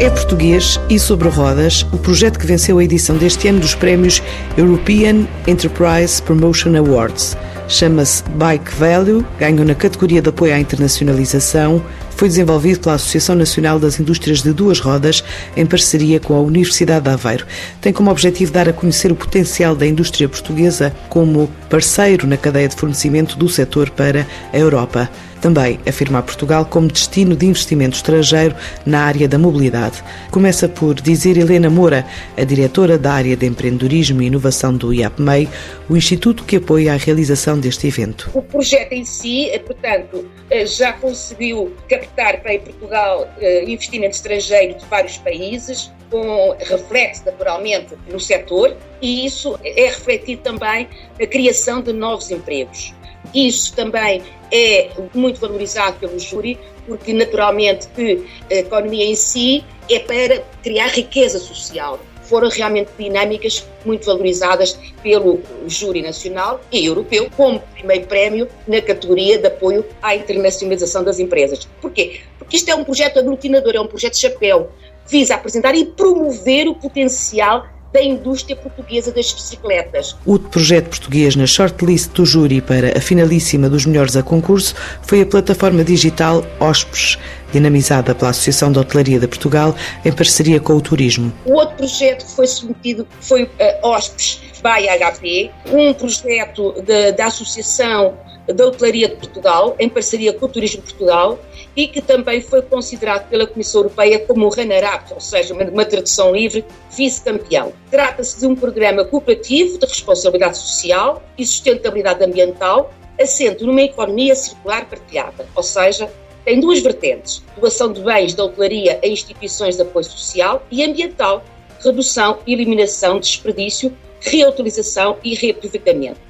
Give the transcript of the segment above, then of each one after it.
É português e sobre rodas o projeto que venceu a edição deste ano dos prémios European Enterprise Promotion Awards. Chama-se Bike Value, ganhou na categoria de apoio à internacionalização foi desenvolvido pela Associação Nacional das Indústrias de Duas Rodas, em parceria com a Universidade de Aveiro. Tem como objetivo dar a conhecer o potencial da indústria portuguesa como parceiro na cadeia de fornecimento do setor para a Europa. Também afirmar Portugal como destino de investimento estrangeiro na área da mobilidade. Começa por dizer Helena Moura, a diretora da área de empreendedorismo e inovação do IAPMEI, o instituto que apoia a realização deste evento. O projeto em si, eh, portanto, eh, já conseguiu captar para Portugal eh, investimento estrangeiro de vários países, com reflexo naturalmente no setor, e isso é refletido também na criação de novos empregos. Isso também é muito valorizado pelo júri, porque naturalmente que a economia em si é para criar riqueza social. Foram realmente dinâmicas muito valorizadas pelo júri nacional e europeu como primeiro prémio na categoria de apoio à internacionalização das empresas. Porquê? Porque isto é um projeto aglutinador, é um projeto chapéu, visa apresentar e promover o potencial da indústria portuguesa das bicicletas. O projeto português na shortlist do júri para a finalíssima dos melhores a concurso foi a plataforma digital OSPES, dinamizada pela Associação de Hotelaria de Portugal em parceria com o turismo. O outro projeto que foi submetido foi uh, OSPES by HP, um projeto da Associação da Hotelaria de Portugal, em parceria com o Turismo Portugal, e que também foi considerado pela Comissão Europeia como o runner-up, ou seja, uma, tradução livre, vice-campeão. Trata-se de um programa cooperativo de responsabilidade social e sustentabilidade ambiental, assento numa economia circular partilhada, ou seja, tem duas vertentes: doação de bens da hotelaria a instituições de apoio social e ambiental, redução e eliminação de desperdício, reutilização e reaproveitamento.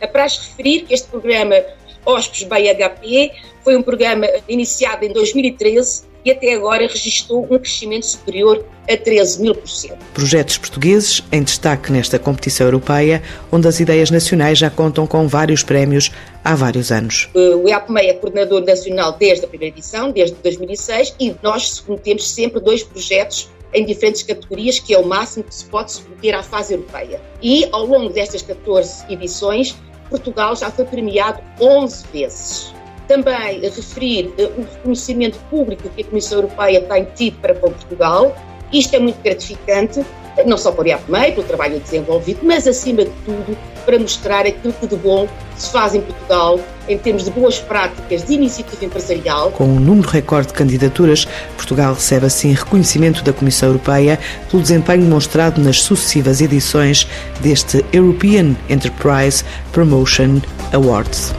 Apraz referir que este programa Hóspedes BHP foi um programa iniciado em 2013 e até agora registrou um crescimento superior a 13 mil por cento. Projetos portugueses em destaque nesta competição europeia, onde as ideias nacionais já contam com vários prémios há vários anos. O IAPMEI é coordenador nacional desde a primeira edição, desde 2006, e nós submetemos sempre dois projetos em diferentes categorias, que é o máximo que se pode submeter à fase europeia. E ao longo destas 14 edições, Portugal já foi premiado 11 vezes. Também referir eh, o reconhecimento público que a Comissão Europeia tem tido para Portugal. Isto é muito gratificante, não só para o IAPMEI, pelo trabalho desenvolvido, mas acima de tudo para mostrar aquilo que de bom se faz em Portugal em termos de boas práticas de iniciativa empresarial. Com um número recorde de candidaturas, Portugal recebe assim reconhecimento da Comissão Europeia pelo desempenho demonstrado nas sucessivas edições deste European Enterprise Promotion Awards.